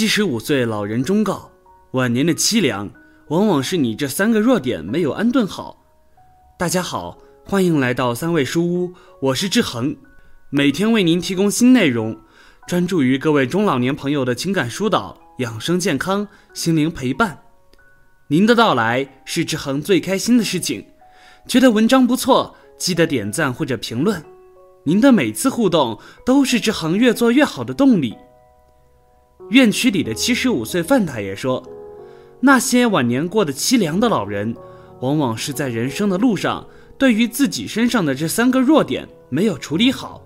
七十五岁老人忠告：晚年的凄凉，往往是你这三个弱点没有安顿好。大家好，欢迎来到三味书屋，我是志恒，每天为您提供新内容，专注于各位中老年朋友的情感疏导、养生健康、心灵陪伴。您的到来是志恒最开心的事情。觉得文章不错，记得点赞或者评论。您的每次互动都是志恒越做越好的动力。院区里的七十五岁范大爷说：“那些晚年过得凄凉的老人，往往是在人生的路上，对于自己身上的这三个弱点没有处理好。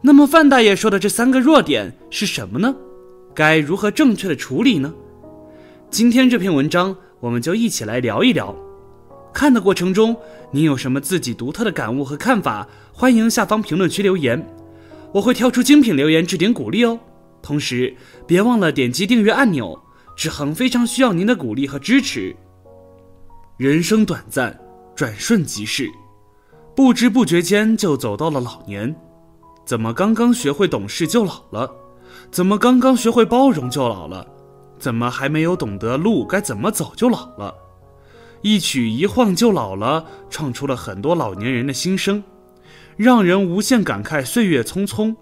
那么，范大爷说的这三个弱点是什么呢？该如何正确的处理呢？今天这篇文章，我们就一起来聊一聊。看的过程中，您有什么自己独特的感悟和看法？欢迎下方评论区留言，我会挑出精品留言置顶鼓励哦。”同时，别忘了点击订阅按钮，志恒非常需要您的鼓励和支持。人生短暂，转瞬即逝，不知不觉间就走到了老年。怎么刚刚学会懂事就老了？怎么刚刚学会包容就老了？怎么还没有懂得路该怎么走就老了？一曲一晃就老了，唱出了很多老年人的心声，让人无限感慨岁月匆匆。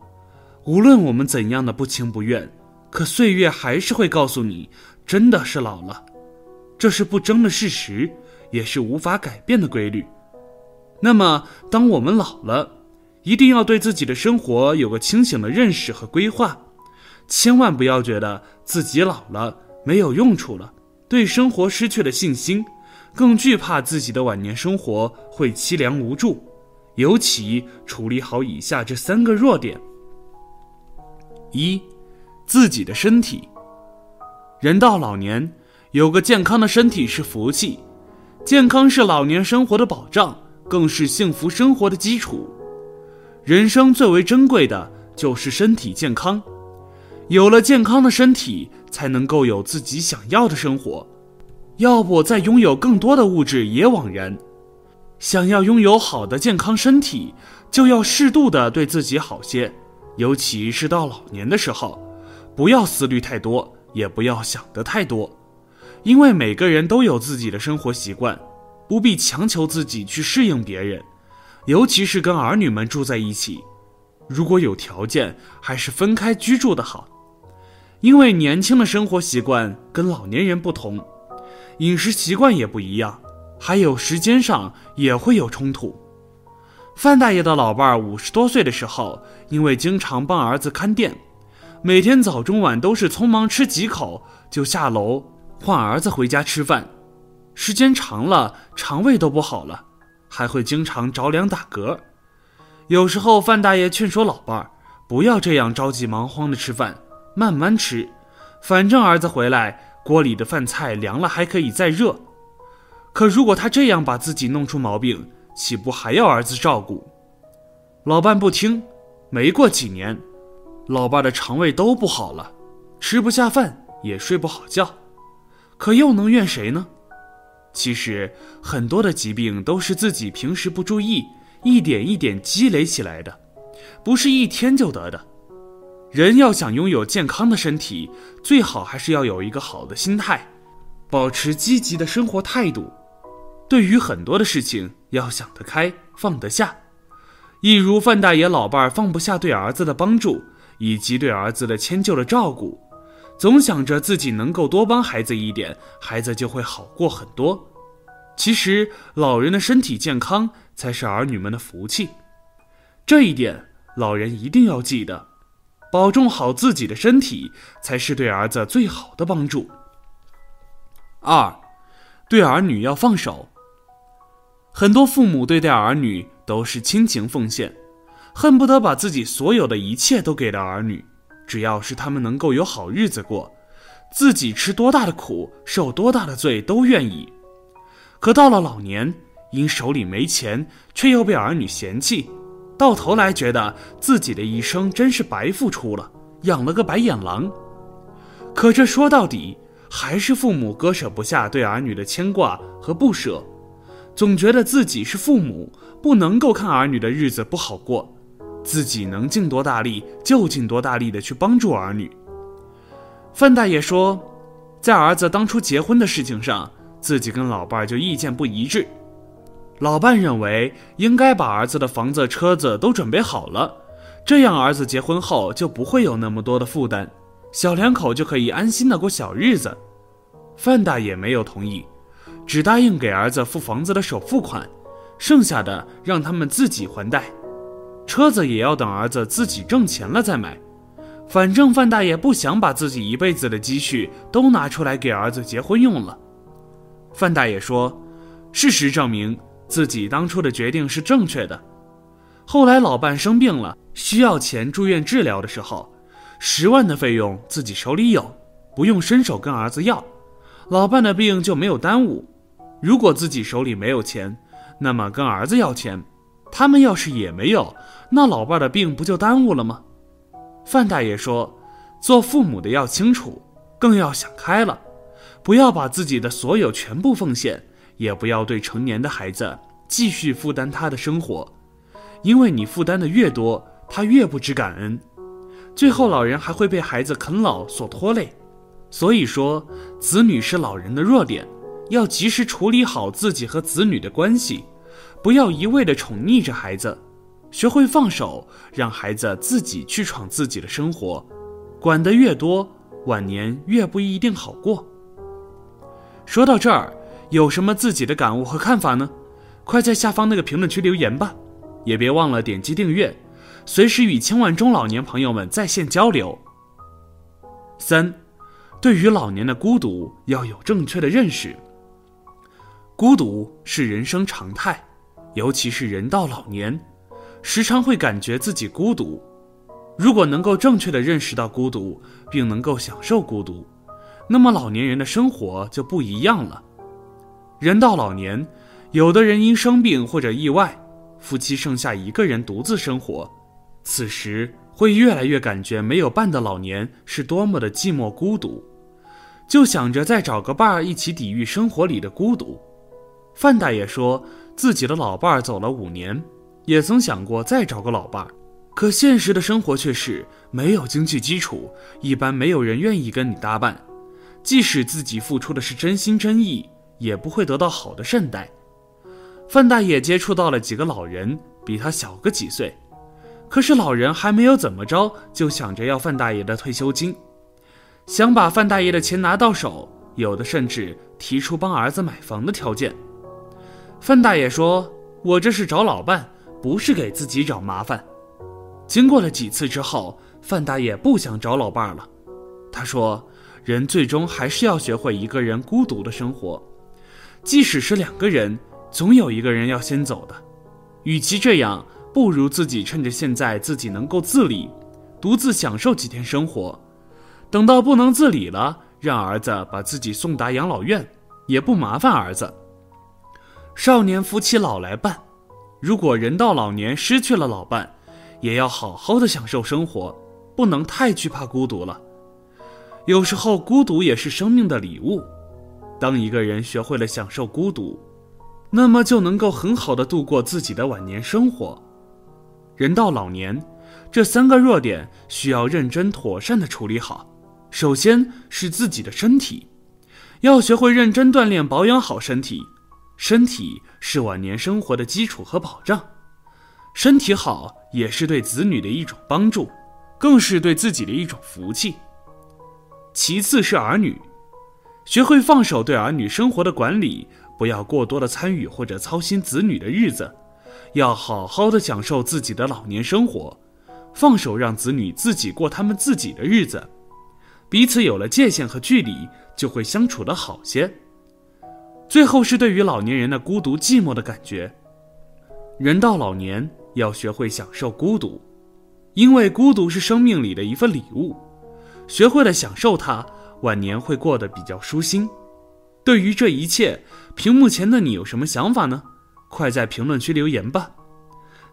无论我们怎样的不情不愿，可岁月还是会告诉你，真的是老了，这是不争的事实，也是无法改变的规律。那么，当我们老了，一定要对自己的生活有个清醒的认识和规划，千万不要觉得自己老了没有用处了，对生活失去了信心，更惧怕自己的晚年生活会凄凉无助。尤其处理好以下这三个弱点。一，自己的身体。人到老年，有个健康的身体是福气，健康是老年生活的保障，更是幸福生活的基础。人生最为珍贵的就是身体健康，有了健康的身体，才能够有自己想要的生活。要不再拥有更多的物质也枉然。想要拥有好的健康身体，就要适度的对自己好些。尤其是到老年的时候，不要思虑太多，也不要想得太多，因为每个人都有自己的生活习惯，不必强求自己去适应别人。尤其是跟儿女们住在一起，如果有条件，还是分开居住的好，因为年轻的生活习惯跟老年人不同，饮食习惯也不一样，还有时间上也会有冲突。范大爷的老伴儿五十多岁的时候，因为经常帮儿子看店，每天早中晚都是匆忙吃几口就下楼换儿子回家吃饭，时间长了肠胃都不好了，还会经常着凉打嗝。有时候范大爷劝说老伴儿不要这样着急忙慌的吃饭，慢慢吃，反正儿子回来锅里的饭菜凉了还可以再热。可如果他这样把自己弄出毛病，岂不还要儿子照顾？老伴不听，没过几年，老伴的肠胃都不好了，吃不下饭，也睡不好觉。可又能怨谁呢？其实很多的疾病都是自己平时不注意，一点一点积累起来的，不是一天就得的。人要想拥有健康的身体，最好还是要有一个好的心态，保持积极的生活态度。对于很多的事情，要想得开，放得下。一如范大爷老伴儿放不下对儿子的帮助，以及对儿子的迁就的照顾，总想着自己能够多帮孩子一点，孩子就会好过很多。其实，老人的身体健康才是儿女们的福气，这一点老人一定要记得。保重好自己的身体，才是对儿子最好的帮助。二，对儿女要放手。很多父母对待儿女都是亲情奉献，恨不得把自己所有的一切都给了儿女，只要是他们能够有好日子过，自己吃多大的苦，受多大的罪都愿意。可到了老年，因手里没钱，却又被儿女嫌弃，到头来觉得自己的一生真是白付出了，养了个白眼狼。可这说到底，还是父母割舍不下对儿女的牵挂和不舍。总觉得自己是父母，不能够看儿女的日子不好过，自己能尽多大力就尽多大力的去帮助儿女。范大爷说，在儿子当初结婚的事情上，自己跟老伴儿就意见不一致。老伴认为应该把儿子的房子、车子都准备好了，这样儿子结婚后就不会有那么多的负担，小两口就可以安心的过小日子。范大爷没有同意，只答应给儿子付房子的首付款，剩下的让他们自己还贷。车子也要等儿子自己挣钱了再买，反正范大爷不想把自己一辈子的积蓄都拿出来给儿子结婚用了。范大爷说：“事实证明自己当初的决定是正确的。后来老伴生病了，需要钱住院治疗的时候，十万的费用自己手里有，不用伸手跟儿子要，老伴的病就没有耽误。如果自己手里没有钱，那么跟儿子要钱。”他们要是也没有，那老伴的病不就耽误了吗？范大爷说：“做父母的要清楚，更要想开了，不要把自己的所有全部奉献，也不要对成年的孩子继续负担他的生活，因为你负担的越多，他越不知感恩，最后老人还会被孩子啃老所拖累。所以说，子女是老人的弱点，要及时处理好自己和子女的关系。”不要一味的宠溺着孩子，学会放手，让孩子自己去闯自己的生活。管得越多，晚年越不一定好过。说到这儿，有什么自己的感悟和看法呢？快在下方那个评论区留言吧，也别忘了点击订阅，随时与千万中老年朋友们在线交流。三，对于老年的孤独要有正确的认识。孤独是人生常态。尤其是人到老年，时常会感觉自己孤独。如果能够正确的认识到孤独，并能够享受孤独，那么老年人的生活就不一样了。人到老年，有的人因生病或者意外，夫妻剩下一个人独自生活，此时会越来越感觉没有伴的老年是多么的寂寞孤独，就想着再找个伴儿一起抵御生活里的孤独。范大爷说。自己的老伴儿走了五年，也曾想过再找个老伴儿，可现实的生活却是没有经济基础，一般没有人愿意跟你搭伴。即使自己付出的是真心真意，也不会得到好的善待。范大爷接触到了几个老人，比他小个几岁，可是老人还没有怎么着，就想着要范大爷的退休金，想把范大爷的钱拿到手，有的甚至提出帮儿子买房的条件。范大爷说：“我这是找老伴，不是给自己找麻烦。”经过了几次之后，范大爷不想找老伴了。他说：“人最终还是要学会一个人孤独的生活，即使是两个人，总有一个人要先走的。与其这样，不如自己趁着现在自己能够自理，独自享受几天生活。等到不能自理了，让儿子把自己送达养老院，也不麻烦儿子。”少年夫妻老来伴，如果人到老年失去了老伴，也要好好的享受生活，不能太惧怕孤独了。有时候孤独也是生命的礼物。当一个人学会了享受孤独，那么就能够很好的度过自己的晚年生活。人到老年，这三个弱点需要认真妥善的处理好。首先是自己的身体，要学会认真锻炼，保养好身体。身体是晚年生活的基础和保障，身体好也是对子女的一种帮助，更是对自己的一种福气。其次是儿女，学会放手对儿女生活的管理，不要过多的参与或者操心子女的日子，要好好的享受自己的老年生活，放手让子女自己过他们自己的日子，彼此有了界限和距离，就会相处的好些。最后是对于老年人的孤独寂寞的感觉。人到老年要学会享受孤独，因为孤独是生命里的一份礼物。学会了享受它，晚年会过得比较舒心。对于这一切，屏幕前的你有什么想法呢？快在评论区留言吧。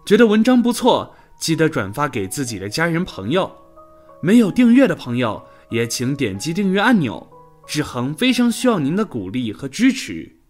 觉得文章不错，记得转发给自己的家人朋友。没有订阅的朋友，也请点击订阅按钮。志恒非常需要您的鼓励和支持。